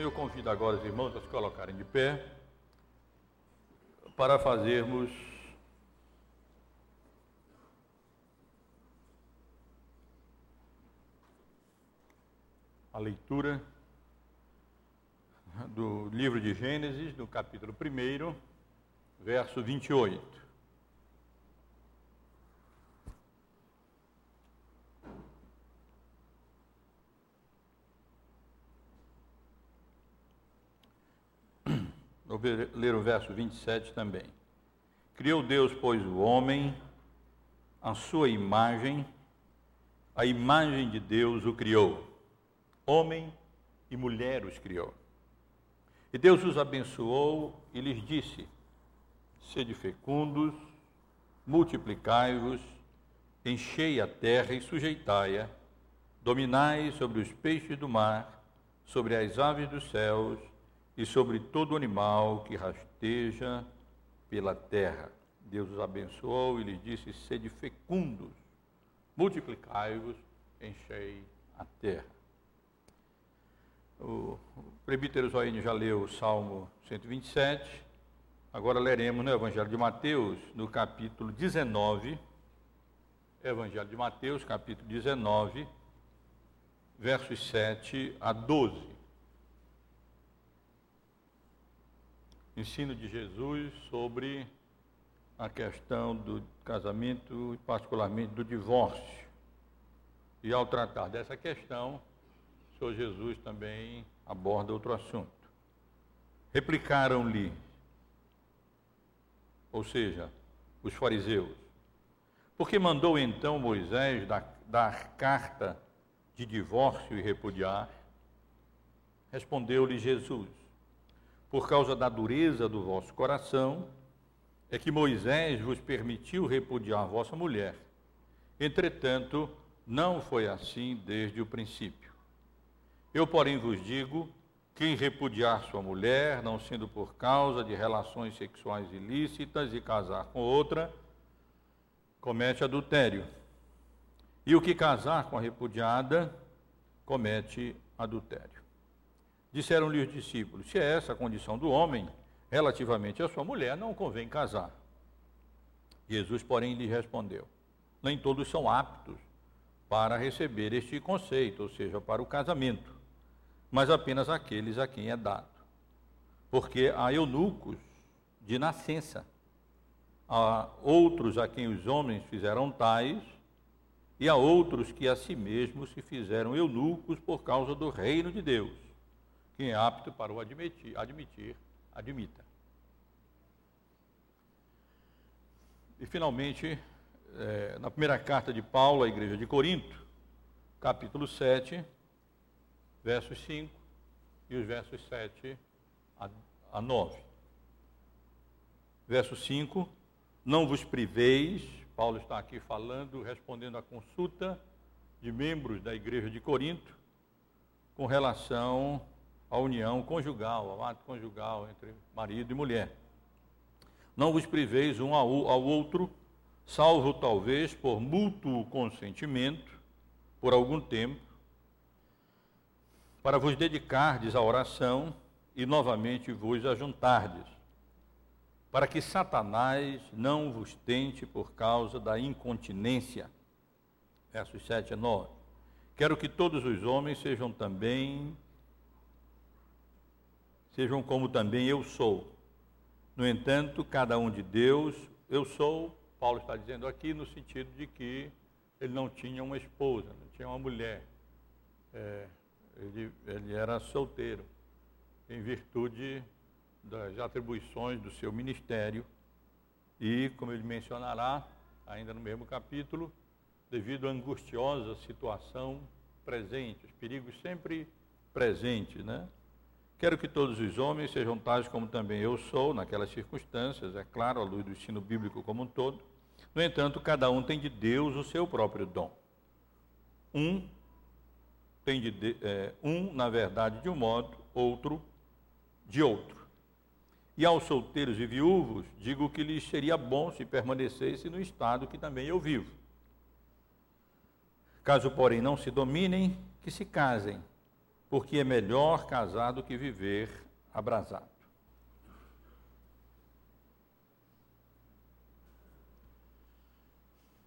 Eu convido agora os irmãos a se colocarem de pé para fazermos a leitura do livro de Gênesis, no capítulo 1, verso 28. Vou ler o verso 27 também. Criou Deus, pois, o homem, a sua imagem, a imagem de Deus o criou. Homem e mulher os criou. E Deus os abençoou e lhes disse: Sede fecundos, multiplicai-vos, enchei a terra e sujeitai-a, dominai sobre os peixes do mar, sobre as aves dos céus e sobre todo animal que rasteja pela terra. Deus os abençoou e lhes disse: Sede fecundos, multiplicai-vos, enchei a terra. O presbítero Zoine já leu o Salmo 127. Agora leremos no Evangelho de Mateus, no capítulo 19. Evangelho de Mateus, capítulo 19, versos 7 a 12. Ensino de Jesus sobre a questão do casamento e particularmente do divórcio. E ao tratar dessa questão, o Senhor Jesus também aborda outro assunto. Replicaram-lhe, ou seja, os fariseus, porque mandou então Moisés dar, dar carta de divórcio e repudiar? Respondeu-lhe Jesus: por causa da dureza do vosso coração, é que Moisés vos permitiu repudiar vossa mulher. Entretanto, não foi assim desde o princípio. Eu, porém, vos digo: quem repudiar sua mulher, não sendo por causa de relações sexuais ilícitas e casar com outra, comete adultério. E o que casar com a repudiada, comete adultério. Disseram-lhe os discípulos: Se é essa a condição do homem relativamente à sua mulher, não convém casar. Jesus, porém, lhe respondeu: Nem todos são aptos para receber este conceito, ou seja, para o casamento, mas apenas aqueles a quem é dado. Porque há eunucos de nascença, há outros a quem os homens fizeram tais, e há outros que a si mesmos se fizeram eunucos por causa do reino de Deus. Quem é apto para o admitir, admitir admita. E, finalmente, é, na primeira carta de Paulo à igreja de Corinto, capítulo 7, versos 5 e os versos 7 a, a 9. Verso 5: Não vos priveis, Paulo está aqui falando, respondendo à consulta de membros da igreja de Corinto, com relação a união conjugal, ao ato conjugal entre marido e mulher. Não vos priveis um ao outro, salvo talvez por mútuo consentimento, por algum tempo, para vos dedicardes à oração e novamente vos ajuntardes, para que Satanás não vos tente por causa da incontinência. Versos 7 a 9. Quero que todos os homens sejam também sejam como também eu sou. No entanto, cada um de Deus, eu sou, Paulo está dizendo aqui, no sentido de que ele não tinha uma esposa, não tinha uma mulher. É, ele, ele era solteiro, em virtude das atribuições do seu ministério. E, como ele mencionará, ainda no mesmo capítulo, devido à angustiosa situação presente, os perigos sempre presentes, né? Quero que todos os homens sejam tais como também eu sou, naquelas circunstâncias, é claro, à luz do ensino bíblico como um todo. No entanto, cada um tem de Deus o seu próprio dom. Um tem de, é, um, na verdade, de um modo, outro de outro. E aos solteiros e viúvos, digo que lhes seria bom se permanecesse no estado que também eu vivo. Caso, porém, não se dominem, que se casem porque é melhor casar do que viver abrasado.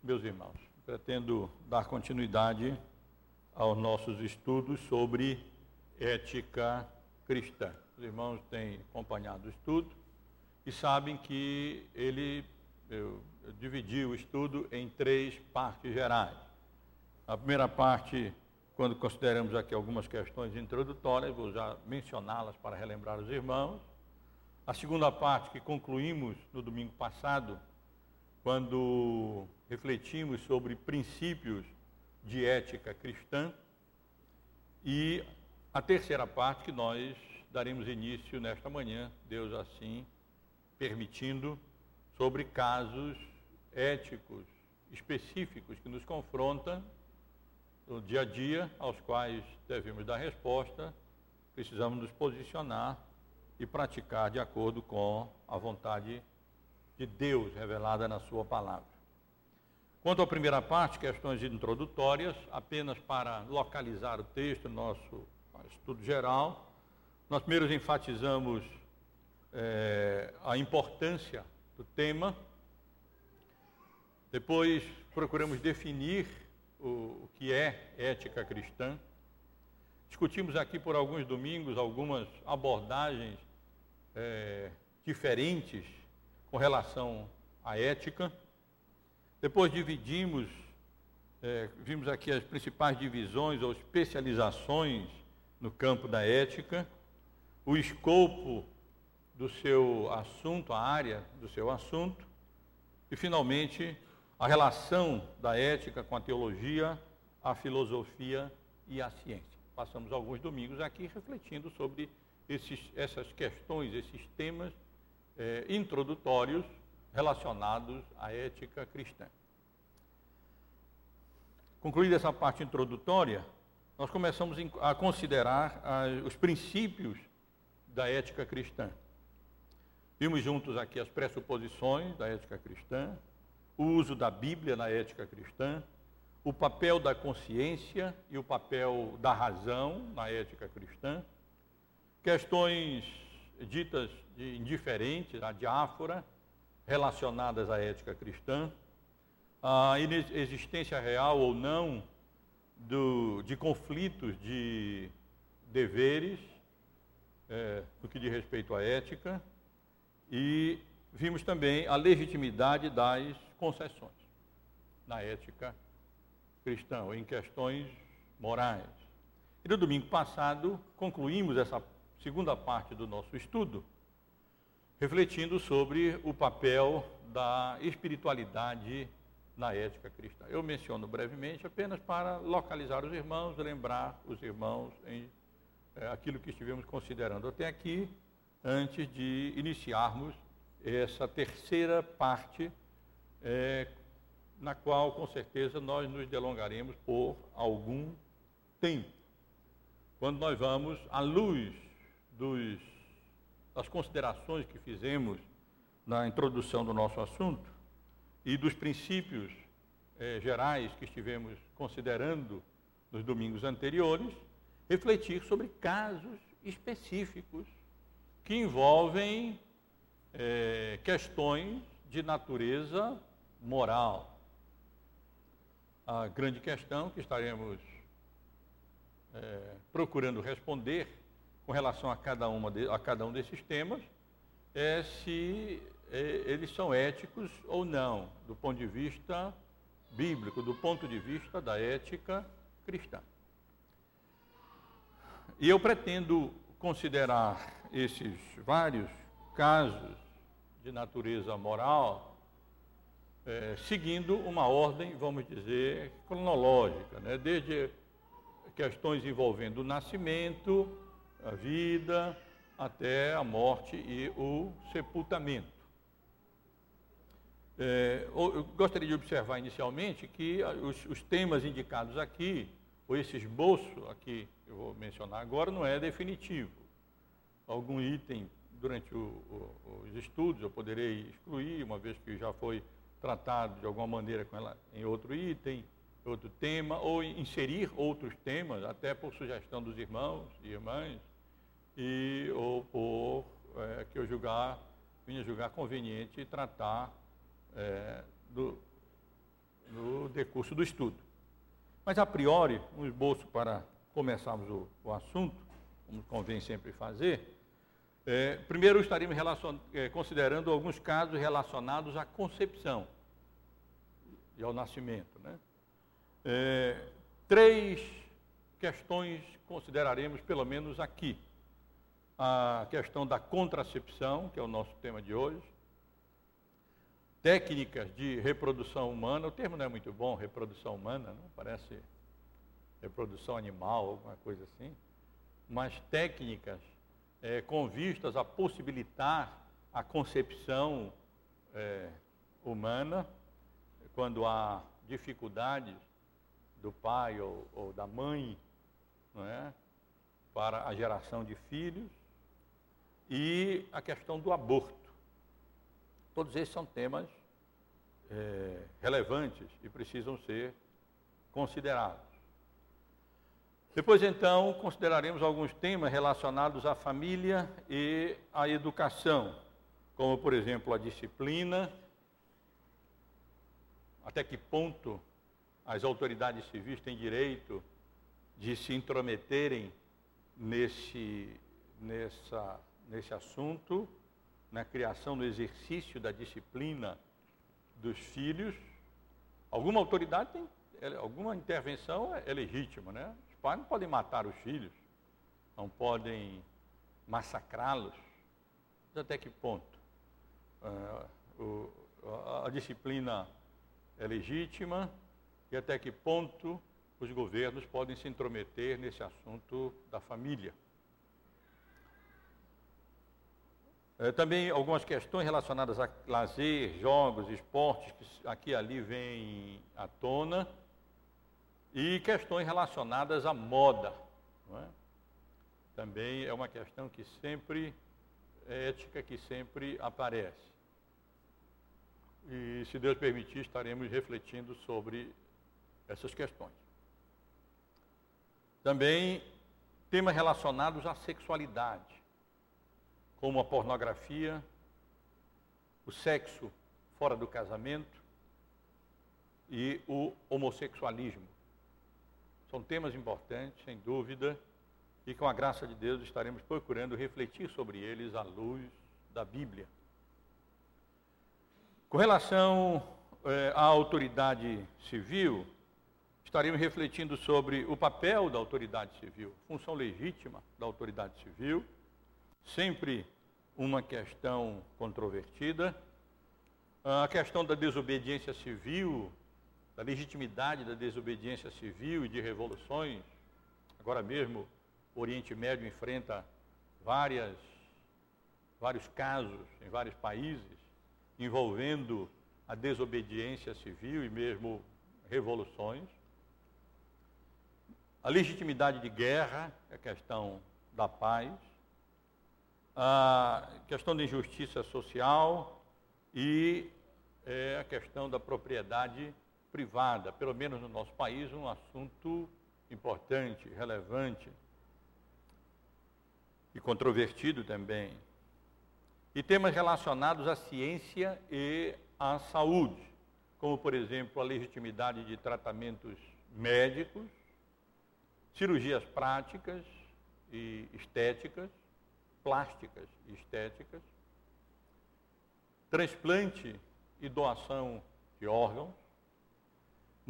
Meus irmãos, pretendo dar continuidade aos nossos estudos sobre ética cristã. Os irmãos têm acompanhado o estudo e sabem que ele eu, eu dividi o estudo em três partes gerais. A primeira parte, quando consideramos aqui algumas questões introdutórias, vou já mencioná-las para relembrar os irmãos. A segunda parte, que concluímos no domingo passado, quando refletimos sobre princípios de ética cristã. E a terceira parte, que nós daremos início nesta manhã, Deus assim permitindo, sobre casos éticos específicos que nos confrontam no dia a dia, aos quais devemos dar resposta, precisamos nos posicionar e praticar de acordo com a vontade de Deus revelada na Sua palavra. Quanto à primeira parte, questões introdutórias, apenas para localizar o texto, nosso estudo geral, nós primeiro enfatizamos é, a importância do tema, depois procuramos definir o, o que é ética cristã, discutimos aqui por alguns domingos algumas abordagens é, diferentes com relação à ética. Depois dividimos, é, vimos aqui as principais divisões ou especializações no campo da ética, o escopo do seu assunto, a área do seu assunto, e finalmente a relação da ética com a teologia, a filosofia e a ciência. Passamos alguns domingos aqui refletindo sobre esses, essas questões, esses temas eh, introdutórios relacionados à ética cristã. Concluída essa parte introdutória, nós começamos a considerar os princípios da ética cristã. Vimos juntos aqui as pressuposições da ética cristã, o uso da Bíblia na ética cristã, o papel da consciência e o papel da razão na ética cristã, questões ditas de indiferentes, a diáfora, relacionadas à ética cristã, a existência real ou não do, de conflitos de deveres é, no que diz respeito à ética e vimos também a legitimidade das concessões na ética cristã em questões morais. E no domingo passado concluímos essa segunda parte do nosso estudo refletindo sobre o papel da espiritualidade na ética cristã. Eu menciono brevemente apenas para localizar os irmãos, lembrar os irmãos em é, aquilo que estivemos considerando até aqui, antes de iniciarmos essa terceira parte, é, na qual com certeza nós nos delongaremos por algum tempo. Quando nós vamos à luz dos das considerações que fizemos na introdução do nosso assunto e dos princípios eh, gerais que estivemos considerando nos domingos anteriores, refletir sobre casos específicos que envolvem eh, questões de natureza moral. A grande questão que estaremos eh, procurando responder com relação a cada, uma de, a cada um desses temas é se é, eles são éticos ou não, do ponto de vista bíblico, do ponto de vista da ética cristã. E eu pretendo considerar esses vários casos de natureza moral é, seguindo uma ordem, vamos dizer, cronológica, né? desde questões envolvendo o nascimento, a vida até a morte e o sepultamento. É, eu gostaria de observar inicialmente que os, os, temas indicados aqui, ou esse esboço aqui eu vou mencionar agora, não é definitivo. Algum item durante o, o, os estudos eu poderei excluir, uma vez que já foi tratado de alguma maneira com ela em outro item, outro tema, ou inserir outros temas, até por sugestão dos irmãos e irmãs, e, ou por é, que eu julgar, vinha julgar conveniente tratar é, do, no decurso do estudo. Mas, a priori, um esboço para começarmos o, o assunto, como convém sempre fazer, é, primeiro estaremos é, considerando alguns casos relacionados à concepção e ao nascimento. Né? É, três questões consideraremos, pelo menos aqui. A questão da contracepção, que é o nosso tema de hoje. Técnicas de reprodução humana, o termo não é muito bom, reprodução humana, não parece reprodução animal, alguma coisa assim. Mas técnicas é, com vistas a possibilitar a concepção é, humana, quando há dificuldades do pai ou, ou da mãe não é, para a geração de filhos, e a questão do aborto. Todos esses são temas é, relevantes e precisam ser considerados. Depois, então, consideraremos alguns temas relacionados à família e à educação, como, por exemplo, a disciplina, até que ponto as autoridades civis têm direito de se intrometerem nesse, nessa, nesse assunto, na criação, no exercício da disciplina dos filhos. Alguma autoridade tem, alguma intervenção é legítima, né? Pais não podem matar os filhos, não podem massacrá-los. Até que ponto? Uh, o, a, disciplina é legítima e até que ponto os governos podem se intrometer nesse assunto da família. É, também algumas questões relacionadas a lazer, jogos, esportes, que aqui e ali vêm à tona e questões relacionadas à moda. É? Também é uma questão que sempre, é ética que sempre aparece. E, se Deus permitir, estaremos refletindo sobre essas questões. Também temas relacionados à sexualidade, como a pornografia, o sexo fora do casamento e o homossexualismo. São temas importantes, sem dúvida, e com a graça de Deus estaremos procurando refletir sobre eles à luz da Bíblia. Com relação eh, à autoridade civil, estaremos refletindo sobre o papel da autoridade civil, função legítima da autoridade civil, sempre uma questão controvertida. A questão da desobediência civil da legitimidade da desobediência civil e de revoluções. Agora mesmo, o Oriente Médio enfrenta várias, vários casos em vários países envolvendo a desobediência civil e mesmo revoluções. A legitimidade de guerra, é a questão da paz, a questão da injustiça social e é, a questão da propriedade privada, pelo menos no nosso país, um assunto importante, relevante e controvertido também. E temas relacionados à ciência e à saúde, como, por exemplo, a legitimidade de tratamentos médicos, cirurgias práticas e estéticas, plásticas e estéticas, transplante e doação de órgãos,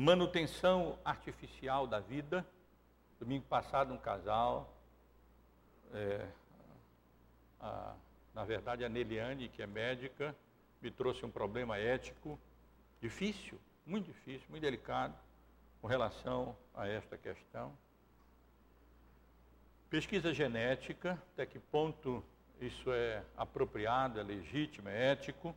manutenção artificial da vida. Domingo passado, um casal, é, a, na verdade, a Neliane, que é médica, me trouxe um problema ético difícil, muito difícil, muito delicado, com relação a esta questão. Pesquisa genética, até que ponto isso é apropriado, é legítimo, é ético.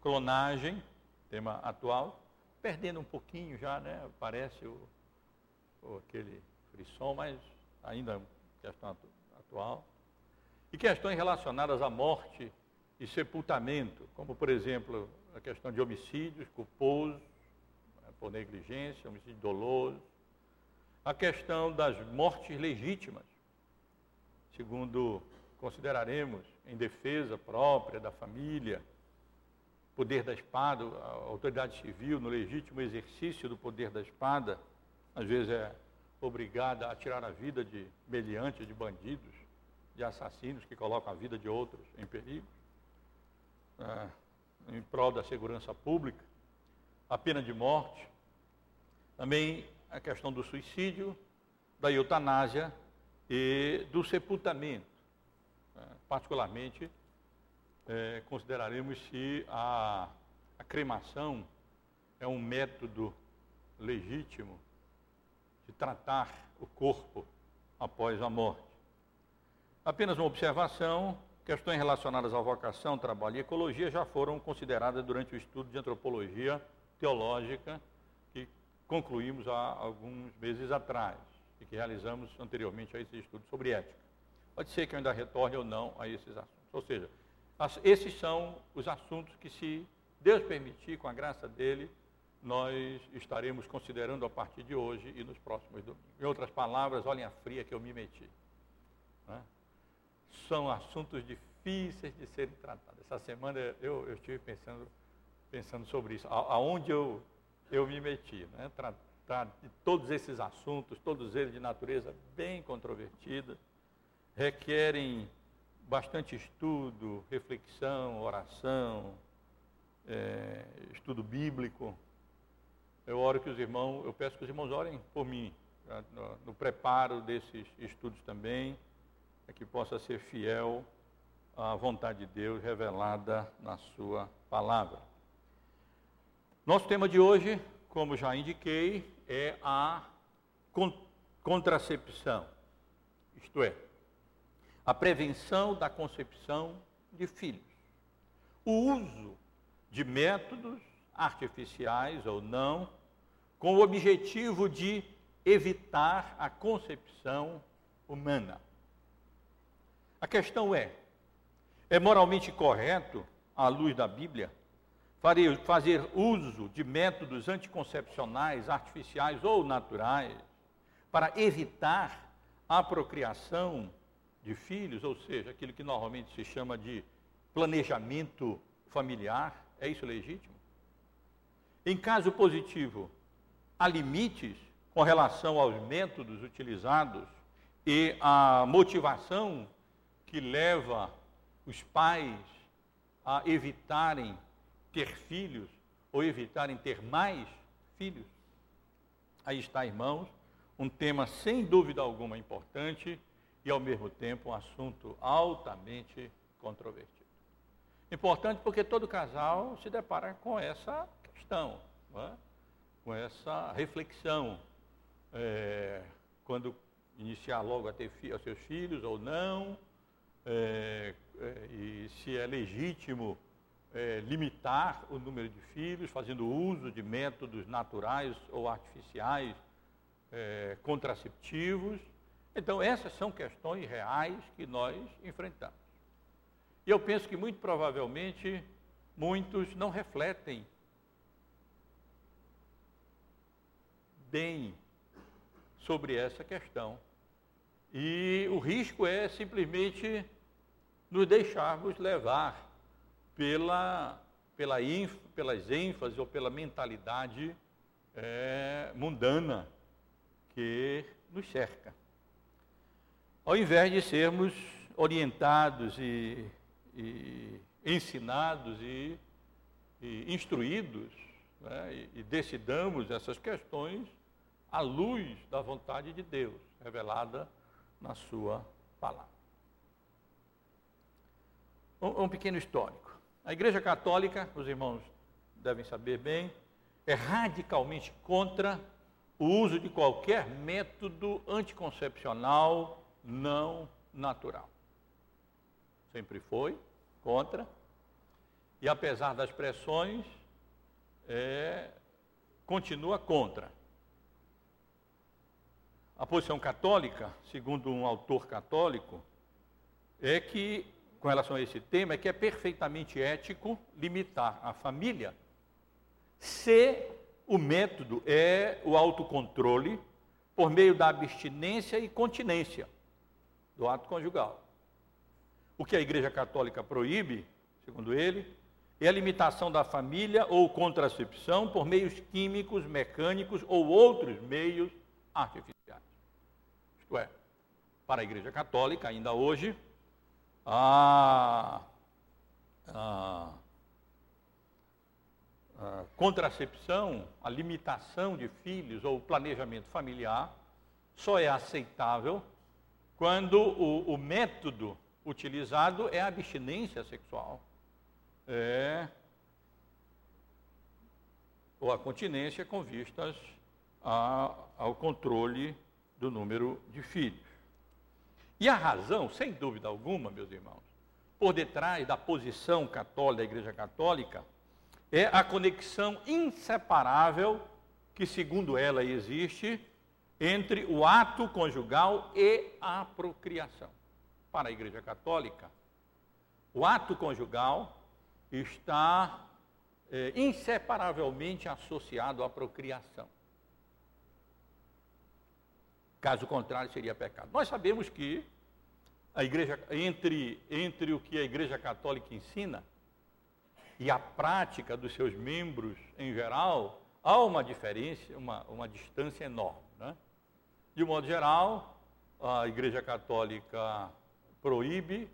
Clonagem, tema atual perdendo um pouquinho já, né? Parece o, o aquele frisson, mas ainda é questão atual. E questões relacionadas à morte e sepultamento, como por exemplo a questão de homicídios culposos, né, por negligência, homicídio doloso. A questão das mortes legítimas, segundo consideraremos em defesa própria da família, poder da espada, a autoridade civil no legítimo exercício do poder da espada, às vezes é obrigada a tirar a vida de meliantes, de bandidos, de assassinos que colocam a vida de outros em perigo, é, em prol da segurança pública, a pena de morte, também a questão do suicídio, da eutanásia e do sepultamento. É, particularmente, é, consideraremos se a, a cremação é um método legítimo de tratar o corpo após a morte. Apenas uma observação: questões relacionadas à vocação, trabalho e ecologia já foram consideradas durante o estudo de antropologia teológica que concluímos há alguns meses atrás e que realizamos anteriormente a esse estudo sobre ética. Pode ser que eu ainda retorne ou não a esses assuntos. Ou seja, esses são os assuntos que, se Deus permitir, com a graça dele, nós estaremos considerando a partir de hoje e nos próximos domingos. Em outras palavras, olhem a fria que eu me meti. Né? São assuntos difíceis de serem tratados. Essa semana eu, eu estive pensando, pensando sobre isso, aonde eu, eu me meti. Né? Tratar de todos esses assuntos, todos eles de natureza bem controvertida, requerem bastante estudo, reflexão, oração, é, estudo bíblico. Eu oro que os irmãos, eu peço que os irmãos orem por mim, tá? no, no, preparo desses estudos também, para que possa ser fiel à vontade de Deus revelada na Sua palavra. Nosso tema de hoje, como já indiquei, é a contracepção, isto é, a prevenção da concepção de filhos. O uso de métodos artificiais ou não, com o objetivo de evitar a concepção humana. A questão é: é moralmente correto, à luz da Bíblia, fazer uso de métodos anticoncepcionais, artificiais ou naturais, para evitar a procriação de filhos, ou seja, aquilo que normalmente se chama de planejamento familiar, é isso legítimo? Em caso positivo, há limites com relação aos métodos utilizados e a motivação que leva os pais a evitarem ter filhos ou evitarem ter mais filhos? Aí está, irmãos, um tema sem dúvida alguma importante e, ao mesmo tempo, um assunto altamente controvertido. Importante porque todo casal se depara com essa questão, é? com essa reflexão. É, quando iniciar logo a ter fi seus filhos ou não, é, é, e se é legítimo é, limitar o número de filhos, fazendo uso de métodos naturais ou artificiais é, contraceptivos, então, essas são questões reais que nós enfrentamos. E eu penso que, muito provavelmente, muitos não refletem bem sobre essa questão. E o risco é simplesmente nos deixarmos levar pela, pela pelas ênfases ou pela mentalidade é, mundana que nos cerca ao invés de sermos orientados e, e ensinados e, e instruídos né, e, e decidamos essas questões à luz da vontade de Deus, revelada na Sua palavra. Um, um pequeno histórico. A Igreja Católica, os irmãos devem saber bem, é radicalmente contra o uso de qualquer método anticoncepcional não natural. Sempre foi contra. E apesar das pressões, é, continua contra. A posição católica, segundo um autor católico, é que, com relação a esse tema, é que é perfeitamente ético limitar a família se o método é o autocontrole por meio da abstinência e continência do ato conjugal. O que a Igreja Católica proíbe, segundo ele, é a limitação da família ou contracepção por meios químicos, mecânicos ou outros meios artificiais. Isto é, para a Igreja Católica, ainda hoje, a, a a contracepção, a limitação de filhos ou planejamento familiar só é aceitável quando o, o método utilizado é a abstinência sexual. É, ou a continência com vistas a, ao controle do número de filhos. E a razão, sem dúvida alguma, meus irmãos, por detrás da posição católica, da Igreja Católica, é a conexão inseparável que, segundo ela, existe entre o ato conjugal e a procriação. Para a Igreja Católica, o ato conjugal está é, inseparavelmente associado à procriação. Caso contrário, seria pecado. Nós sabemos que a igreja, entre, entre o que a Igreja Católica ensina e a prática dos seus membros em geral, há uma diferença, uma, uma distância enorme. De modo geral, a Igreja Católica proíbe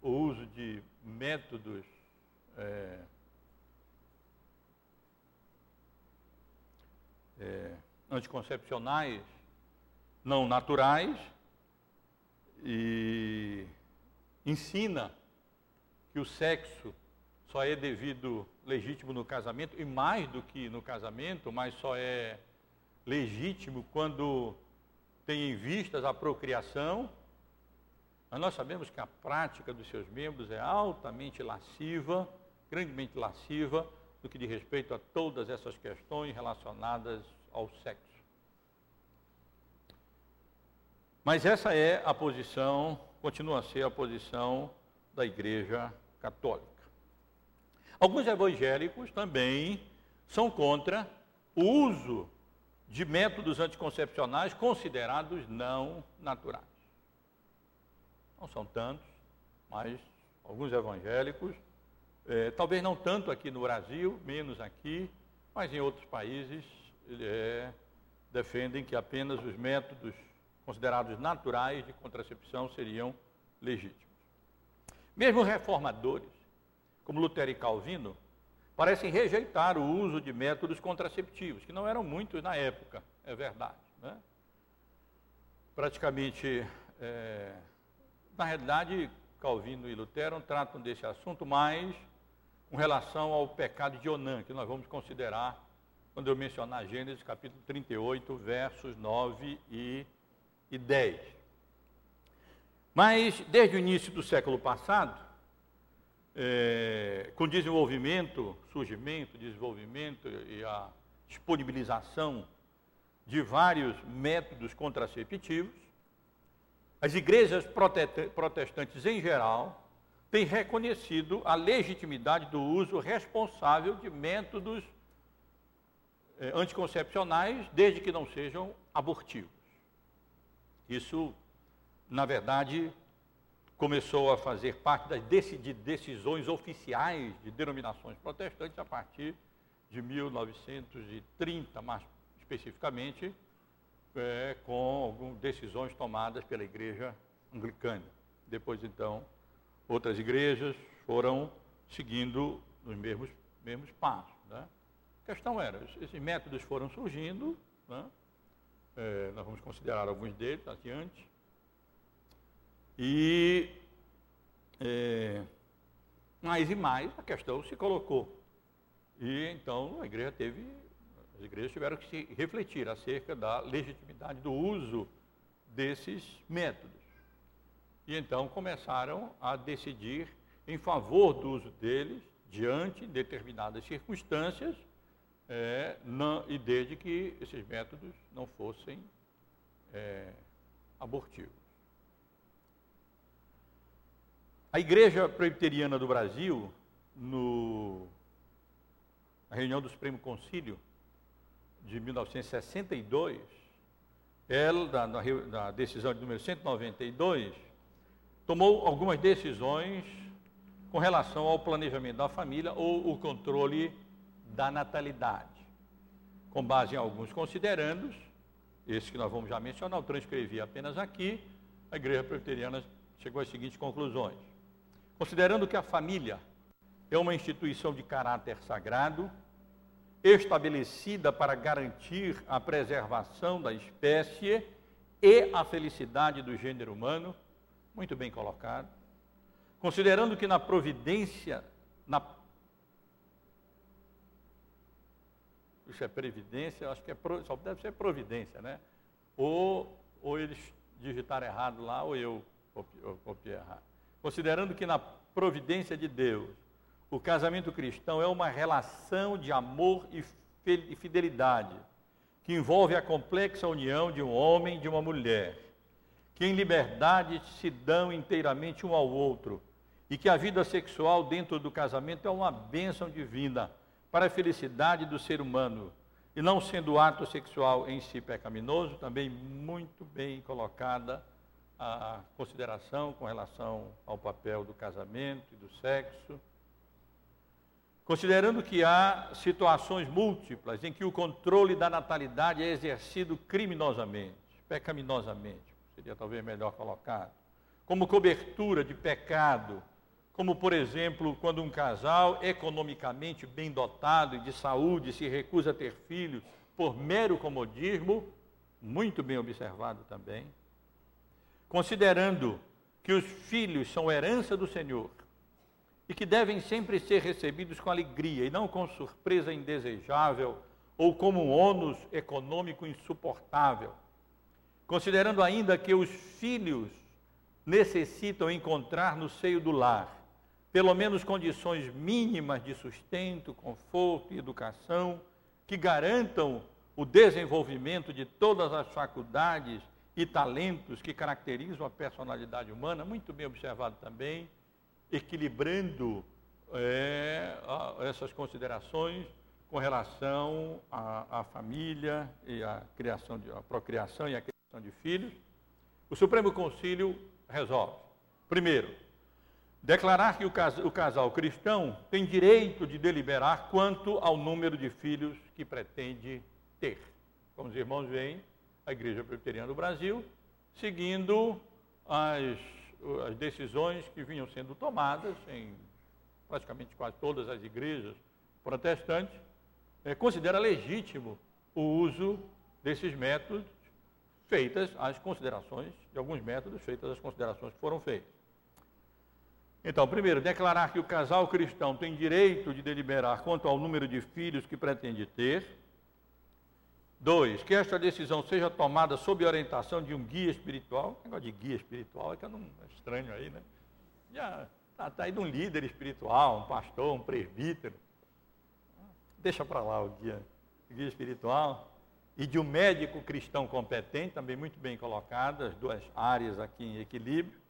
o uso de métodos é, é, anticoncepcionais não naturais e ensina que o sexo só é devido legítimo no casamento, e mais do que no casamento, mas só é legítimo quando tem em vistas a procriação. Mas nós sabemos que a prática dos seus membros é altamente lasciva, grandemente lasciva, no que diz respeito a todas essas questões relacionadas ao sexo. Mas essa é a posição, continua a ser a posição da Igreja Católica. Alguns evangélicos também são contra o uso de métodos anticoncepcionais considerados não naturais. Não são tantos, mas alguns evangélicos, é, talvez não tanto aqui no Brasil, menos aqui, mas em outros países, é, defendem que apenas os métodos considerados naturais de contracepção seriam legítimos. Mesmo reformadores como Lutero e Calvino, parecem rejeitar o uso de métodos contraceptivos, que não eram muitos na época, é verdade. Né? Praticamente, é, na realidade, Calvino e Lutero tratam desse assunto mais com relação ao pecado de Onã, que nós vamos considerar quando eu mencionar Gênesis capítulo 38, versos 9 e, e 10. Mas, desde o início do século passado, é, com desenvolvimento, surgimento, desenvolvimento e a disponibilização de vários métodos contraceptivos, as igrejas protestantes em geral têm reconhecido a legitimidade do uso responsável de métodos é, anticoncepcionais, desde que não sejam abortivos. Isso, na verdade, começou a fazer parte das decisões oficiais de denominações protestantes a partir de 1930, mais especificamente, é, com algumas decisões tomadas pela Igreja Anglicana. Depois, então, outras igrejas foram seguindo os mesmos, mesmos passos. Né? A questão era, esses métodos foram surgindo, né? é, nós vamos considerar alguns deles adiante, e é, mais e mais a questão se colocou. E então a igreja teve, as igrejas tiveram que se refletir acerca da legitimidade do uso desses métodos. E então começaram a decidir em favor do uso deles diante de determinadas circunstâncias é, não, e desde que esses métodos não fossem é, abortivos. A Igreja Presbiteriana do Brasil, no, na reunião do Supremo Concílio, de 1962, ela, da, da decisão de número 192, tomou algumas decisões com relação ao planejamento da família ou o controle da natalidade. Com base em alguns considerandos, esse que nós vamos já mencionar, eu transcrevi apenas aqui, a Igreja Presbiteriana chegou às seguintes conclusões. Considerando que a família é uma instituição de caráter sagrado, estabelecida para garantir a preservação da espécie e a felicidade do gênero humano, muito bem colocado. Considerando que na providência, na Isso é previdência, acho que é, só deve ser providência, né? Ou, ou eles digitaram errado lá, ou eu copiei errado. Considerando que na providência de Deus, o casamento cristão é uma relação de amor e fidelidade, que envolve a complexa união de um homem e de uma mulher, que em liberdade se dão inteiramente um ao outro, e que a vida sexual dentro do casamento é uma bênção divina para a felicidade do ser humano, e não sendo o ato sexual em si pecaminoso, também muito bem colocada a consideração com relação ao papel do casamento e do sexo Considerando que há situações múltiplas em que o controle da natalidade é exercido criminosamente, pecaminosamente, seria talvez melhor colocado, como cobertura de pecado, como por exemplo, quando um casal economicamente bem dotado e de saúde se recusa a ter filhos por mero comodismo, muito bem observado também. Considerando que os filhos são herança do Senhor e que devem sempre ser recebidos com alegria e não com surpresa indesejável ou como um ônus econômico insuportável. Considerando ainda que os filhos necessitam encontrar no seio do lar pelo menos condições mínimas de sustento, conforto e educação que garantam o desenvolvimento de todas as faculdades e talentos que caracterizam a personalidade humana, muito bem observado também equilibrando é, a, essas considerações com relação à, à, família e à criação de, à procriação e à criação de filhos, o Supremo Concílio resolve. Primeiro, declarar que o casal, o casal cristão tem direito de deliberar quanto ao número de filhos que pretende ter. Como os irmãos veem, a Igreja Presbiteriana do Brasil, seguindo as as decisões que vinham sendo tomadas em praticamente quase todas as igrejas protestantes, é, considera legítimo o uso desses métodos, feitas as considerações, de alguns métodos, feitas as considerações que foram feitas. Então, primeiro, declarar que o casal cristão tem direito de deliberar quanto ao número de filhos que pretende ter, Dois, que esta decisão seja tomada sob orientação de um guia espiritual. Negócio de guia espiritual é que um, é estranho aí, né? Já está tá aí de um líder espiritual, um pastor, um presbítero. Deixa para lá o guia, o guia espiritual. E de um médico cristão competente, também muito bem colocado, as duas áreas aqui em equilíbrio.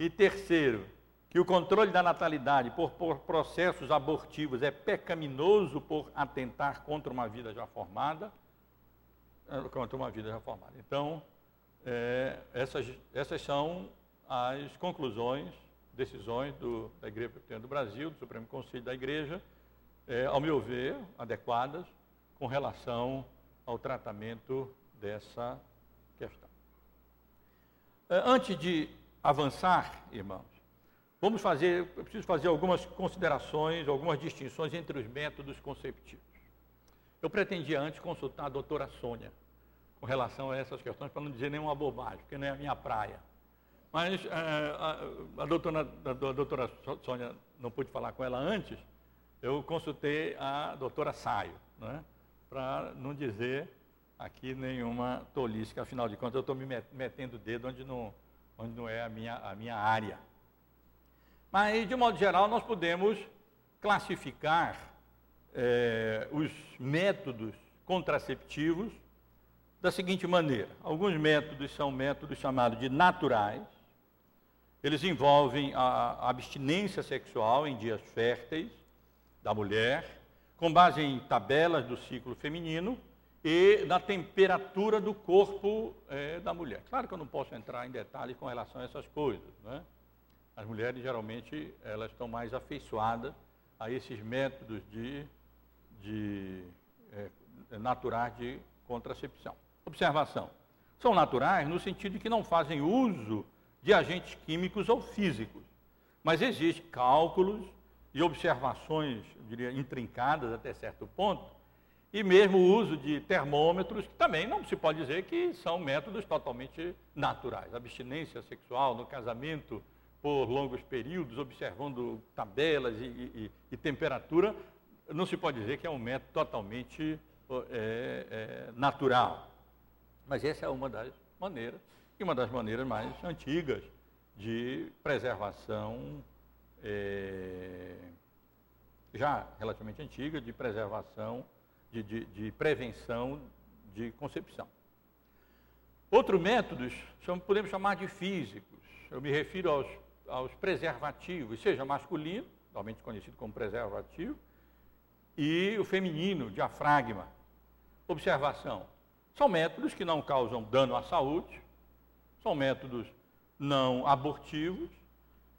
E terceiro, que o controle da natalidade por, por processos abortivos é pecaminoso por atentar contra uma vida já formada quanto uma vida reformada. Então, é, essas, essas são as conclusões, decisões do, da Igreja Presbiteriana do Brasil, do Supremo Conselho da Igreja, é, ao meu ver, adequadas com relação ao tratamento dessa questão. É, antes de avançar, irmãos, vamos fazer, eu preciso fazer algumas considerações, algumas distinções entre os métodos conceptivos. Eu pretendia antes consultar a doutora Sônia com relação a essas questões, para não dizer nenhuma bobagem, porque não é a minha praia. Mas é, a, a, doutora, a, doutora Sônia, não pude falar com ela antes, eu consultei a doutora Saio, né, para não dizer aqui nenhuma tolice, que afinal de contas eu estou me metendo o dedo onde não, onde não é a minha, a minha área. Mas, de modo geral, nós podemos classificar é, os métodos contraceptivos da seguinte maneira: alguns métodos são métodos chamados de naturais, eles envolvem a abstinência sexual em dias férteis da mulher, com base em tabelas do ciclo feminino, e na temperatura do corpo é, da mulher. Claro que eu não posso entrar em detalhes com relação a essas coisas. Né? As mulheres geralmente elas estão mais afeiçoadas a esses métodos de, de é, naturais de contracepção. Observação. São naturais no sentido de que não fazem uso de agentes químicos ou físicos, mas existem cálculos e observações, eu diria, intrincadas até certo ponto, e mesmo o uso de termômetros, que também não se pode dizer que são métodos totalmente naturais. Abstinência sexual no casamento por longos períodos, observando tabelas e, e, e temperatura, não se pode dizer que é um método totalmente é, é, natural. Mas essa é uma das maneiras, e uma das maneiras mais antigas de preservação, é, já relativamente antiga, de preservação, de, de, de prevenção de concepção. Outros métodos podemos chamar de físicos. Eu me refiro aos, aos preservativos, seja masculino, normalmente conhecido como preservativo, e o feminino, diafragma. Observação. São métodos que não causam dano à saúde, são métodos não abortivos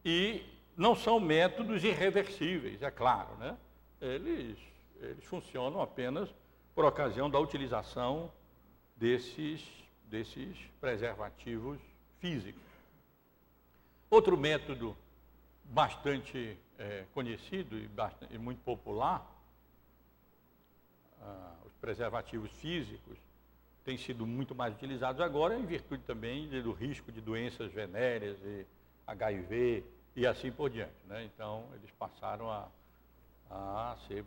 e não são métodos irreversíveis, é claro, né? Eles, eles funcionam apenas por ocasião da utilização desses, desses preservativos físicos. Outro método bastante é, conhecido e, bastante, e, muito popular, ah, os preservativos físicos, têm sido muito mais utilizados agora em virtude também do risco de doenças venéreas e HIV e assim por diante. Né? Então, eles passaram a, a ser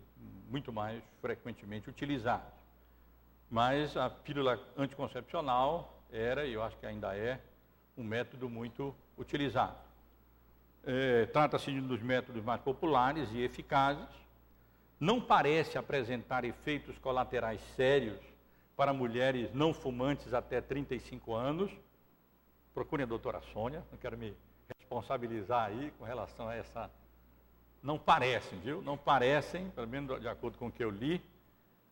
muito mais frequentemente utilizados. Mas a pílula anticoncepcional era, e eu acho que ainda é, um método muito utilizado. É, Trata-se de um dos métodos mais populares e eficazes. Não parece apresentar efeitos colaterais sérios para mulheres não fumantes até 35 anos. Procure a doutora Sônia, não quero me responsabilizar aí com relação a essa. Não parecem, viu? Não parecem, pelo menos de acordo com o que eu li.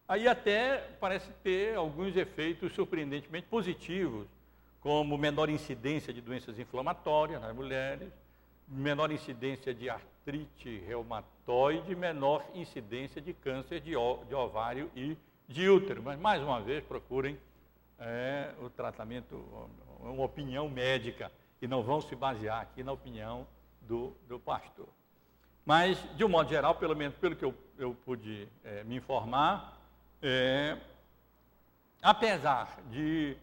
Aí até parece ter alguns efeitos surpreendentemente positivos, como menor incidência de doenças inflamatórias nas mulheres, menor incidência de artrite reumatoide, menor incidência de câncer de ovário e de útero. Mas, mais uma vez, procurem é, o tratamento, uma opinião médica, e não vão se basear aqui na opinião do, do pastor. Mas, de um modo geral, pelo menos pelo que eu, eu pude é, me informar, é, apesar de,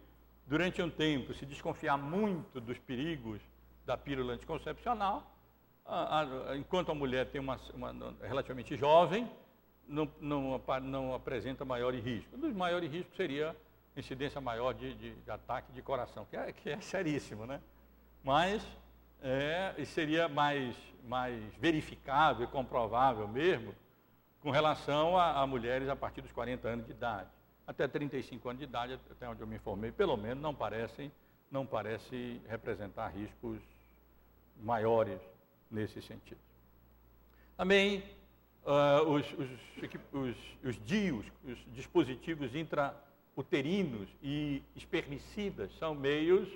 durante um tempo, se desconfiar muito dos perigos da pílula anticoncepcional, a, a, enquanto a mulher tem uma, uma relativamente jovem, não, não, não apresenta maiores riscos. Um dos maiores riscos seria incidência maior de, de, de ataque de coração, que é, que é seríssimo, né? Mas é, seria mais, mais verificável e comprovável mesmo com relação a, a, mulheres a partir dos 40 anos de idade. Até 35 anos de idade, até onde eu me informei, pelo menos não parecem, não parece representar riscos maiores nesse sentido. Também uh, os, os, os, os DIUs, os dispositivos intrauterinos e espermicidas, são meios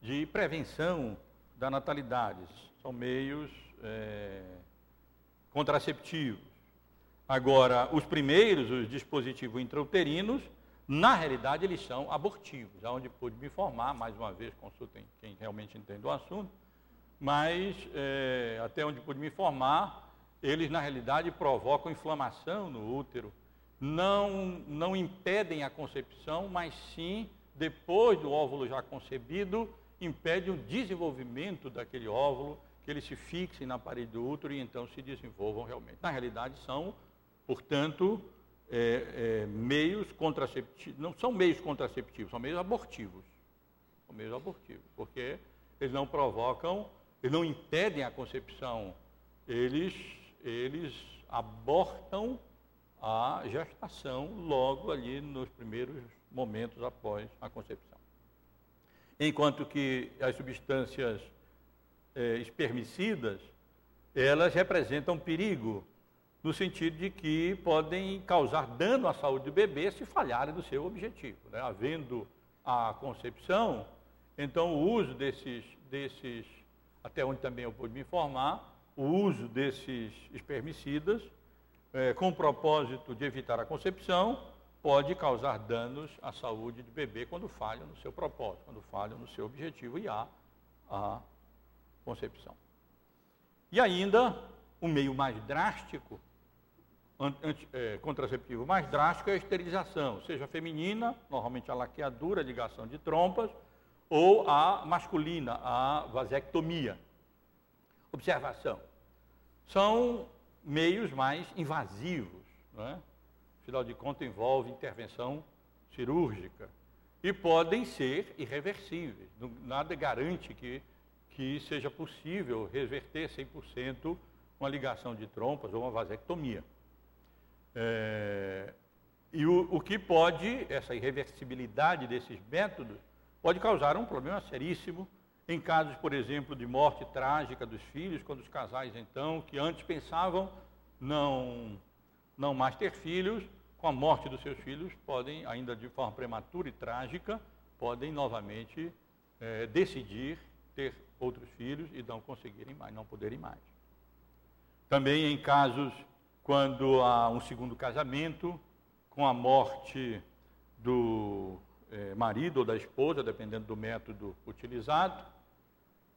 de prevenção da natalidade, são meios é, contraceptivos. Agora, os primeiros, os dispositivos intrauterinos, na realidade, eles são abortivos, aonde pude me informar, mais uma vez, consultem quem realmente entende o assunto, mas é, até onde pude me informar, eles na realidade provocam inflamação no útero, não, não impedem a concepção, mas sim, depois do óvulo já concebido, impedem o desenvolvimento daquele óvulo, que ele se fixe na parede do útero e então se desenvolvam realmente. Na realidade, são, portanto, é, é, meios contraceptivos, não são meios contraceptivos, são meios abortivos. São meios abortivos, porque eles não provocam, eles não impedem a concepção, eles eles abortam a gestação logo ali nos primeiros momentos após a concepção. Enquanto que as substâncias é, espermicidas, elas representam perigo no sentido de que podem causar dano à saúde do bebê se falharem no seu objetivo. Né? Havendo a concepção, então o uso desses, desses, até onde também eu pude me informar, o uso desses espermicidas, é, com o propósito de evitar a concepção, pode causar danos à saúde do bebê quando falha no seu propósito, quando falha no seu objetivo e há a concepção. E ainda, o meio mais drástico, anti, é, contraceptivo mais drástico é a esterilização, seja feminina, normalmente a laqueadura, ligação de trompas, ou a masculina, a vasectomia. Observação. São meios mais invasivos, não é? afinal de contas envolve intervenção cirúrgica e podem ser irreversíveis. Nada garante que, que seja possível reverter 100% uma ligação de trompas ou uma vasectomia. É, e o, o que pode, essa irreversibilidade desses métodos, pode causar um problema seríssimo em casos, por exemplo, de morte trágica dos filhos, quando os casais, então, que antes pensavam não, não mais ter filhos, com a morte dos seus filhos, podem, ainda de forma prematura e trágica, podem novamente é, decidir ter outros filhos e não conseguirem mais, não poderem mais. Também em casos quando há um segundo casamento, com a morte do é, marido ou da esposa, dependendo do método utilizado,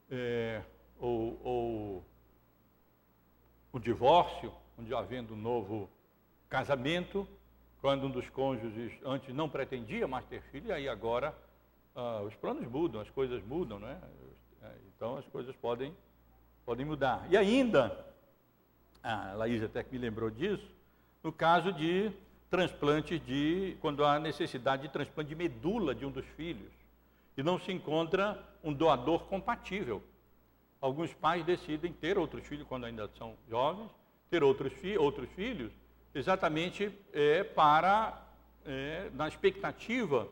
é, ou, ou o divórcio, onde havendo um novo casamento, quando um dos cônjuges antes não pretendia mais ter filho, aí agora ah, os planos mudam, as coisas mudam, né? Então as coisas podem, podem mudar. E ainda, a Laís até que me lembrou disso, no caso de transplantes de, quando há necessidade de transplante de medula de um dos filhos, e não se encontra um doador compatível. Alguns pais decidem ter outros filhos quando ainda são jovens, ter outros, fi outros filhos, exatamente é, para, é, na expectativa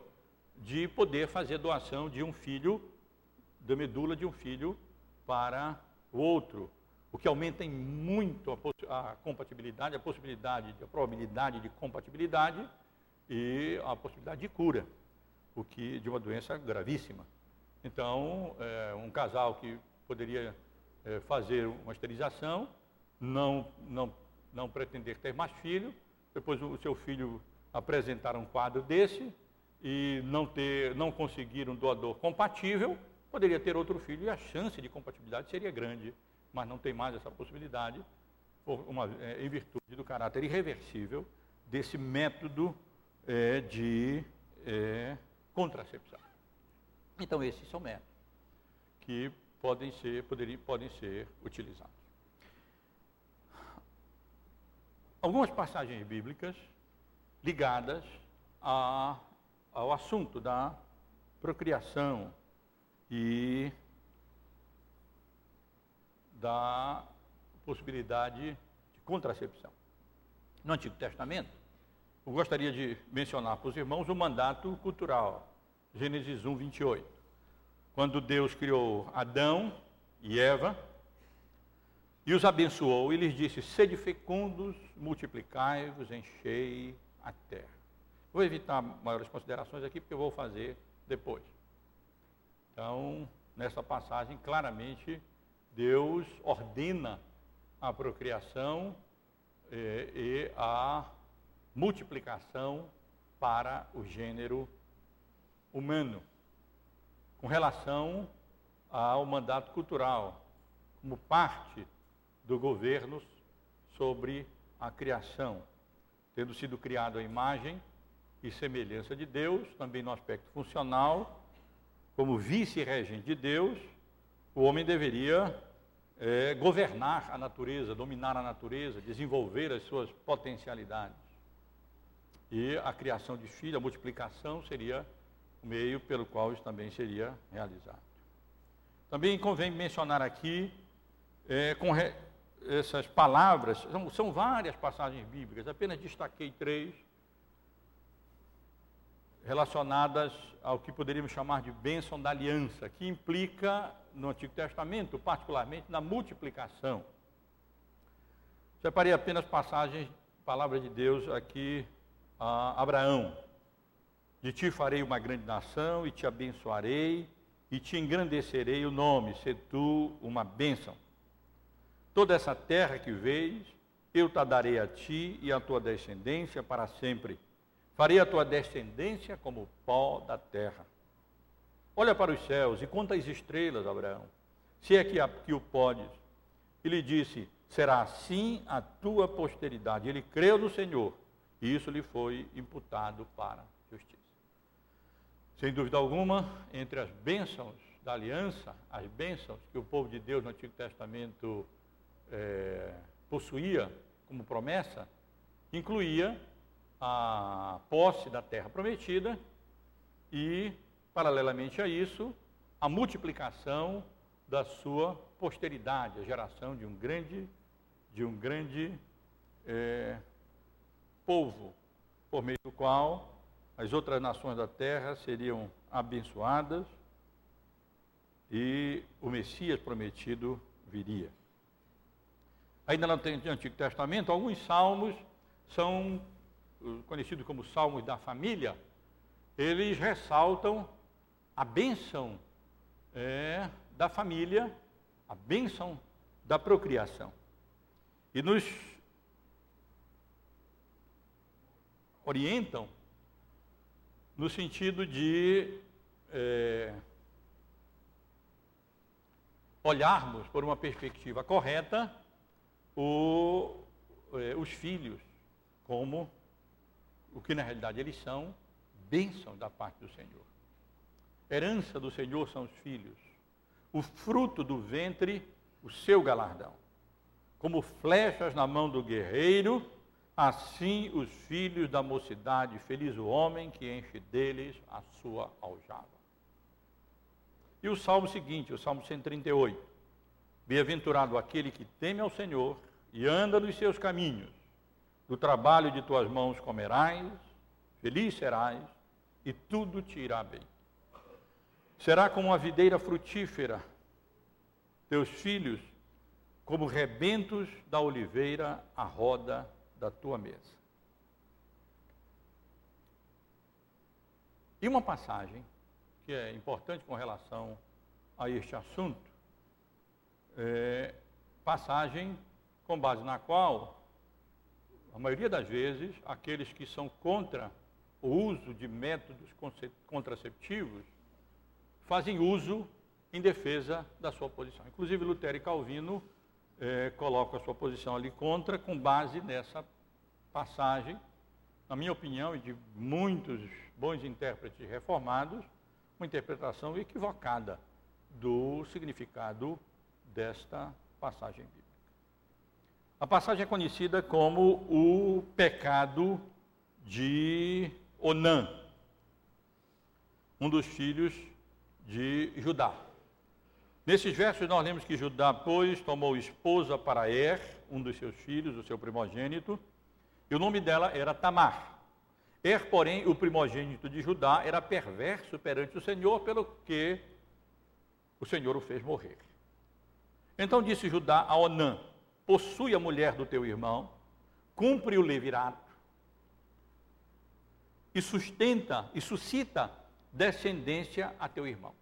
de poder fazer doação de um filho, da medula de um filho para o outro, o que aumenta em muito a, a compatibilidade, a possibilidade, a probabilidade de compatibilidade e a possibilidade de cura, o que de uma doença gravíssima. Então, é, um casal que poderia é, fazer uma esterilização, não, não, não pretender ter mais filho, depois o seu filho apresentar um quadro desse e não, ter, não conseguir um doador compatível, poderia ter outro filho e a chance de compatibilidade seria grande, mas não tem mais essa possibilidade, uma, é, em virtude do caráter irreversível desse método é, de é, contracepção. Então, esses são métodos que podem ser, poderiam, podem ser utilizados. Algumas passagens bíblicas ligadas a, ao assunto da procriação e da possibilidade de contracepção. No Antigo Testamento, eu gostaria de mencionar para os irmãos o mandato cultural, Gênesis 1, 28 quando Deus criou Adão e Eva e os abençoou e lhes disse: Sede fecundos, multiplicai-vos, enchei a terra. Vou evitar maiores considerações aqui, porque eu vou fazer depois. Então, nessa passagem, claramente, Deus ordena a procriação eh, e a multiplicação para o gênero humano com relação ao mandato cultural, como parte do governo sobre a criação, tendo sido criado a imagem e semelhança de Deus, também no aspecto funcional, como vice-regente de Deus, o homem deveria é, governar a natureza, dominar a natureza, desenvolver as suas potencialidades. E a criação de filho, a multiplicação seria o meio pelo qual isso também seria realizado. Também convém mencionar aqui, é, com re, essas palavras, são, são várias passagens bíblicas, apenas destaquei três, relacionadas ao que poderíamos chamar de bênção da aliança, que implica, no Antigo Testamento, particularmente na multiplicação. Separei apenas passagens, palavra de Deus aqui a Abraão. De ti farei uma grande nação e te abençoarei e te engrandecerei o nome, se tu uma bênção. Toda essa terra que vês, eu te darei a ti e à tua descendência para sempre. Farei a tua descendência como o pó da terra. Olha para os céus e conta as estrelas, Abraão, se é que, que o podes. E lhe disse: será assim a tua posteridade. Ele creu no Senhor e isso lhe foi imputado para justiça. Sem dúvida alguma, entre as bênçãos da aliança, as bênçãos que o povo de Deus no Antigo Testamento é, possuía como promessa, incluía a posse da terra prometida e, paralelamente a isso, a multiplicação da sua posteridade, a geração de um grande, de um grande é, povo, por meio do qual as outras nações da terra seriam abençoadas e o Messias prometido viria. Ainda no Antigo Testamento, alguns salmos são conhecidos como salmos da família, eles ressaltam a bênção é, da família, a bênção da procriação. E nos orientam no sentido de é, olharmos por uma perspectiva correta o, é, os filhos como o que na realidade eles são, bênção da parte do Senhor. Herança do Senhor são os filhos, o fruto do ventre, o seu galardão. Como flechas na mão do guerreiro, Assim os filhos da mocidade, feliz o homem que enche deles a sua aljava. E o salmo seguinte, o salmo 138. Bem-aventurado aquele que teme ao Senhor e anda nos seus caminhos. Do trabalho de tuas mãos comerás, feliz serás, e tudo te irá bem. Será como uma videira frutífera, teus filhos como rebentos da oliveira à roda da tua mesa. E uma passagem que é importante com relação a este assunto, é passagem com base na qual, a maioria das vezes, aqueles que são contra o uso de métodos contraceptivos fazem uso em defesa da sua posição. Inclusive, Lutero e Calvino é, coloco a sua posição ali contra, com base nessa passagem, na minha opinião e de muitos bons intérpretes reformados, uma interpretação equivocada do significado desta passagem. A passagem é conhecida como o pecado de Onã, um dos filhos de Judá. Nesses versos nós lemos que Judá, pois, tomou esposa para Er, um dos seus filhos, o seu primogênito, e o nome dela era Tamar. Er, porém, o primogênito de Judá, era perverso perante o Senhor, pelo que o Senhor o fez morrer. Então disse Judá a Onã: Possui a mulher do teu irmão, cumpre o levirato, e sustenta e suscita descendência a teu irmão.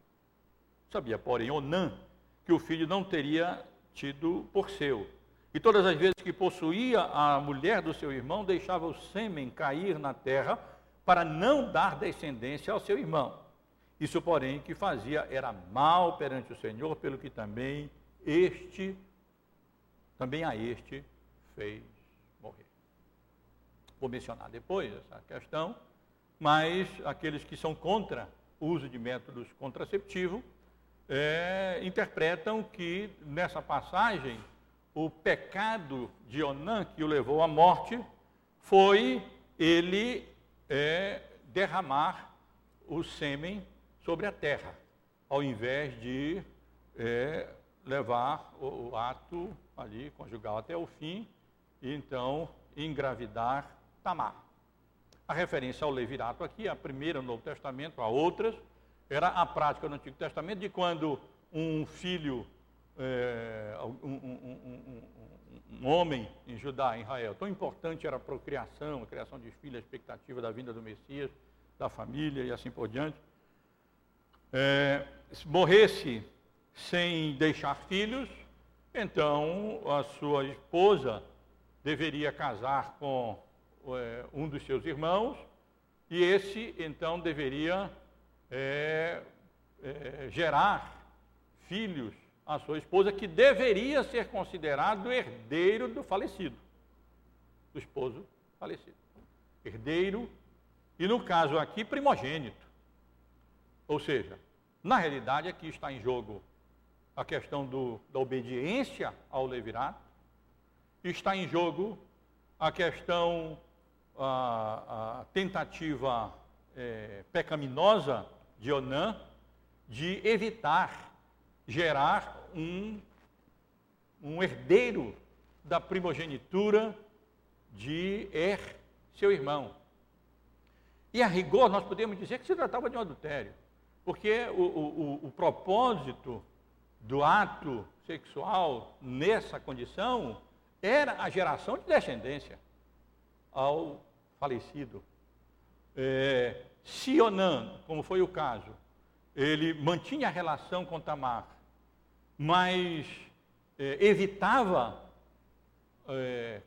Sabia, porém, Onã, que o filho não teria tido por seu. E todas as vezes que possuía a mulher do seu irmão, deixava o sêmen cair na terra para não dar descendência ao seu irmão. Isso, porém, que fazia era mal perante o Senhor, pelo que também este, também a este fez morrer. Vou mencionar depois essa questão, mas aqueles que são contra o uso de métodos contraceptivos é, interpretam que nessa passagem o pecado de Onã que o levou à morte foi ele é, derramar o sêmen sobre a terra, ao invés de é, levar o, o, ato ali conjugal até o fim e então engravidar Tamar. A referência ao levirato aqui, a primeira no Novo Testamento, há outras, era a prática no Antigo Testamento de quando um filho, é, um, um, um, um homem em Judá, em Israel. Tão importante era a procriação, a criação de filhos, a expectativa da vinda do Messias, da família e assim por diante. É, se morresse sem deixar filhos, então a sua esposa deveria casar com é, um dos seus irmãos e esse então deveria é, é, gerar filhos à sua esposa, que deveria ser considerado herdeiro do falecido, do esposo falecido. Herdeiro, e no caso aqui, primogênito. Ou seja, na realidade aqui está em jogo a questão do, da obediência ao levirato, está em jogo a questão, a, a tentativa é, pecaminosa de Onã de evitar gerar um, um herdeiro da primogenitura de Er, seu irmão. E a rigor, nós podemos dizer que se tratava de um adultério, porque o, o, o propósito do ato sexual nessa condição era a geração de descendência ao falecido. É, se Onan, como foi o caso, ele mantinha a relação com Tamar, mas é, evitava é,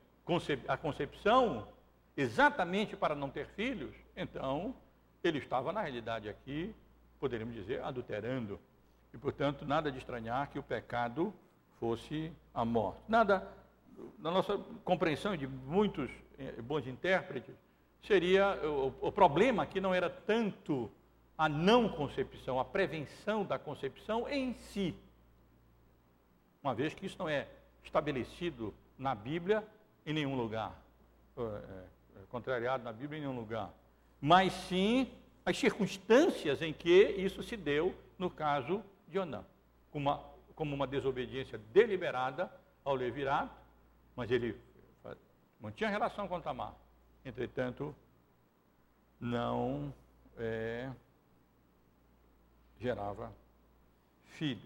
a concepção exatamente para não ter filhos, então ele estava, na realidade, aqui, poderíamos dizer, adulterando. E, portanto, nada de estranhar que o pecado fosse a morte. Nada, na nossa compreensão de muitos é, bons intérpretes, seria o, o problema aqui não era tanto a não concepção, a prevenção da concepção em si. Uma vez que isso não é estabelecido na Bíblia em nenhum lugar, é, é, contrariado na Bíblia em nenhum lugar, mas sim as circunstâncias em que isso se deu no caso de Onã, como uma, como uma desobediência deliberada ao levirato, mas ele mantinha relação com Tamar, entretanto, não é, gerava filhos.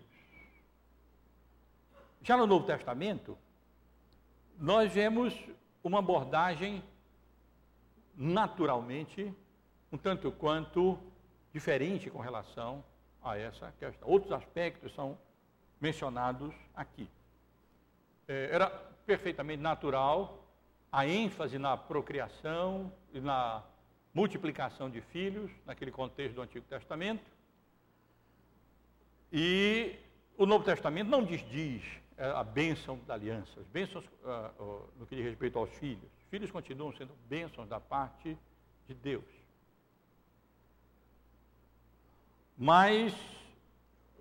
Já no Novo Testamento, nós vemos uma abordagem naturalmente um tanto quanto diferente com relação a essa questão. Outros aspectos são mencionados aqui. É, era perfeitamente natural a ênfase na procriação e na multiplicação de filhos, naquele contexto do Antigo Testamento. E o Novo Testamento não desdiz é, a bênção da aliança, as bênçãos uh, no que diz respeito aos filhos. Os filhos continuam sendo bênçãos da parte de Deus. Mas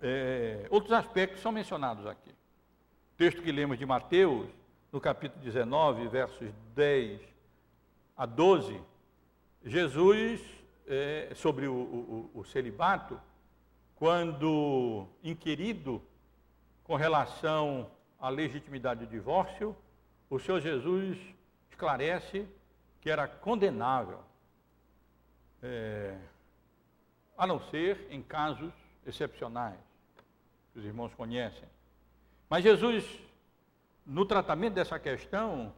é, outros aspectos são mencionados aqui. O texto que lemos de Mateus, no capítulo 19, versos 10 a 12, Jesus, é, sobre o, o, o celibato, quando inquirido com relação à legitimidade do divórcio, o Senhor Jesus esclarece que era condenável, é, a não ser em casos excepcionais, que os irmãos conhecem. Mas Jesus, no tratamento dessa questão,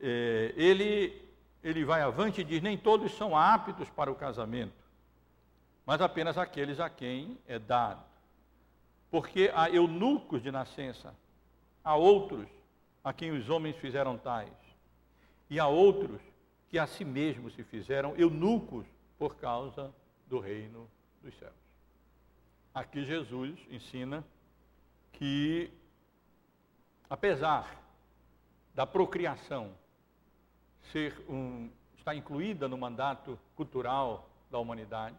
é, ele, ele vai avante e diz: nem todos são aptos para o casamento mas apenas aqueles a quem é dado. Porque há eunucos de nascença, há outros a quem os homens fizeram tais, e há outros que a si mesmos se fizeram eunucos por causa do reino dos céus. Aqui Jesus ensina que, apesar da procriação ser um, estar incluída no mandato cultural da humanidade,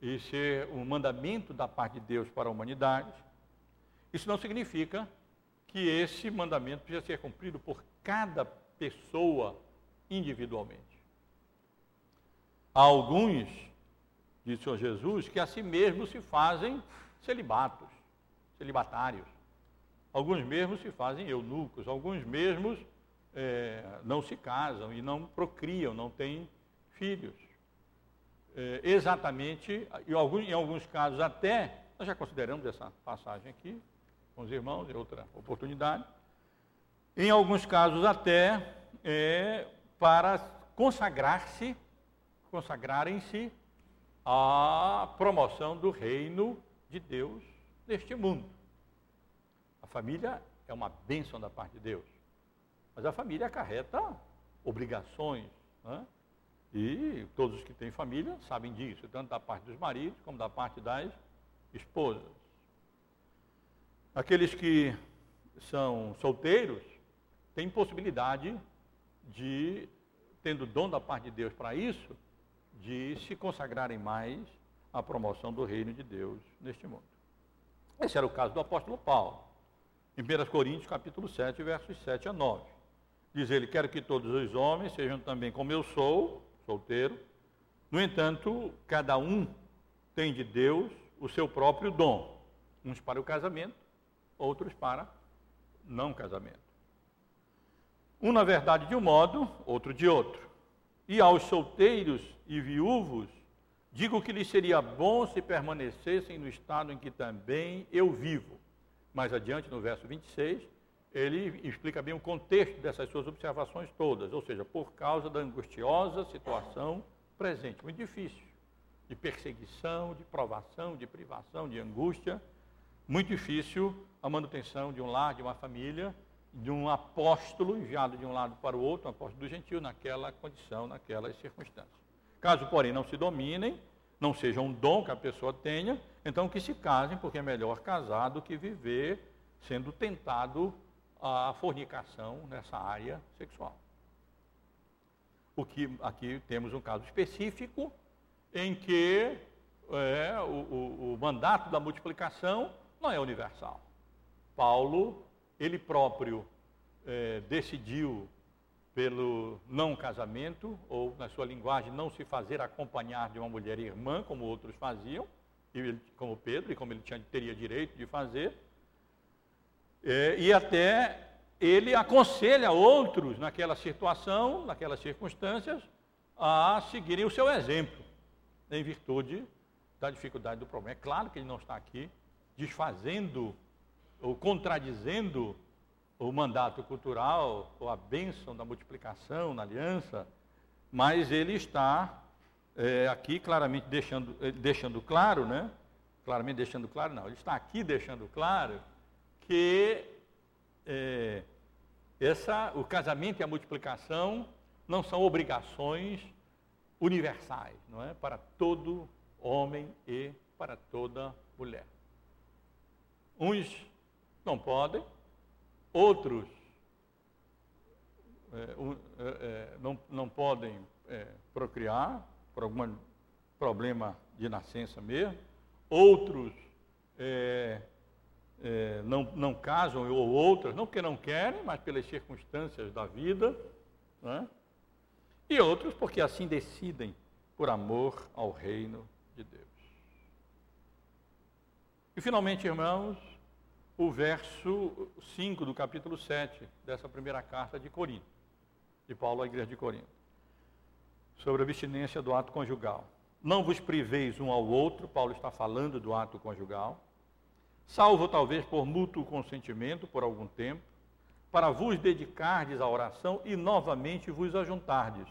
e ser um mandamento da parte de Deus para a humanidade, isso não significa que esse mandamento precisa ser cumprido por cada pessoa individualmente. Há alguns, diz o Senhor Jesus, que a si mesmos se fazem celibatos, celibatários. Alguns mesmos se fazem eunucos, alguns mesmos é, não se casam e não procriam, não têm filhos é, exatamente, em alguns, em alguns casos até, nós já consideramos essa passagem aqui, com os irmãos, em outra oportunidade, Em alguns casos até é, para consagrar-se, consagrarem-se à promoção do reino de Deus neste mundo. A família é uma bênção da parte de Deus, mas a família acarreta obrigações, né? e todos os que têm família sabem disso, tanto da parte dos maridos como da parte das esposas. Aqueles que são solteiros têm possibilidade de, tendo dom da parte de Deus para isso, de se consagrarem mais à promoção do reino de Deus neste mundo. Esse era o caso do apóstolo Paulo. Em 1 Coríntios, capítulo 7, versos 7 a 9. Diz ele, quero que todos os homens sejam também como eu sou, solteiro. No entanto, cada um tem de Deus o seu próprio dom. Uns para o casamento, outros para não casamento. Um, na verdade, de um modo, outro de outro. E aos solteiros e viúvos, digo que lhes seria bom se permanecessem no estado em que também eu vivo. Mais adiante, no verso 26, ele explica bem o contexto dessas suas observações todas, ou seja, por causa da angustiosa situação presente, muito difícil, de perseguição, de provação, de privação, de angústia, muito difícil a manutenção de um lar, de uma família, de um apóstolo enviado de um lado para o outro, um apóstolo do gentil, naquela condição, naquelas circunstâncias. Caso, porém, não se dominem, não seja um dom que a pessoa tenha, então que se casem, porque é melhor casar do que viver sendo tentado a fornicação nessa área sexual. O que aqui temos um caso específico em que é, o, o, o mandato da multiplicação não é universal. Paulo ele próprio é, decidiu pelo não casamento, ou na sua linguagem, não se fazer acompanhar de uma mulher irmã, como outros faziam, como Pedro, e como ele tinha, teria direito de fazer. É, e até ele aconselha outros naquela situação, naquelas circunstâncias, a seguirem o seu exemplo, em virtude da dificuldade do problema. É claro que ele não está aqui desfazendo ou contradizendo o mandato cultural, ou a bênção da multiplicação na aliança, mas ele está é, aqui claramente deixando, eh, deixando claro, né? Claramente deixando claro, não, ele está aqui deixando claro que é, essa, o casamento e a multiplicação não são obrigações universais, não é? Para todo homem e para toda mulher. Uns não podem, outros é, é, é, não, não podem é, procriar por algum problema de nascença mesmo, outros é, é, não, não casam, ou outras, não porque não querem, mas pelas circunstâncias da vida, né? e outros porque assim decidem por amor ao reino de Deus. E finalmente, irmãos, o verso 5 do capítulo 7 dessa primeira carta de Corinto, de Paulo à igreja de Corinto, sobre a abstinência do ato conjugal. Não vos priveis um ao outro, Paulo está falando do ato conjugal, salvo talvez por mútuo consentimento por algum tempo, para vos dedicardes à oração e novamente vos ajuntardes,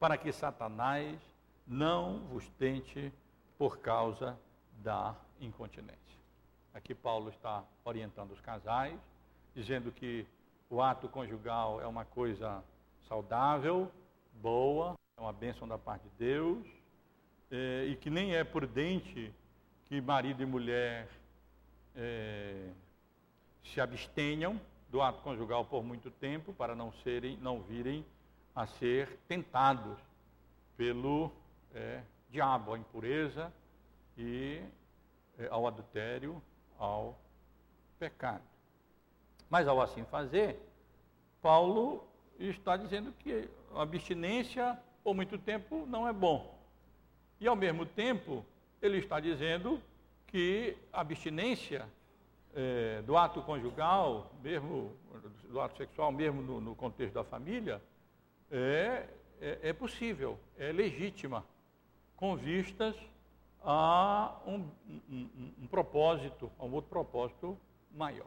para que Satanás não vos tente por causa da incontinência. Aqui Paulo está orientando os casais, dizendo que o ato conjugal é uma coisa saudável, boa, é uma bênção da parte de Deus, é, e que nem é prudente que marido e mulher é, se abstenham do ato conjugal por muito tempo para não serem, não virem a ser tentados pelo é, diabo, a impureza e é, ao adultério ao pecado. Mas ao assim fazer, Paulo está dizendo que a abstinência por muito tempo não é bom. E ao mesmo tempo, ele está dizendo que a abstinência é, do ato conjugal, mesmo do ato sexual, mesmo no, no contexto da família, é, é, é possível, é legítima, com vistas a um, um, um propósito, a um outro propósito maior.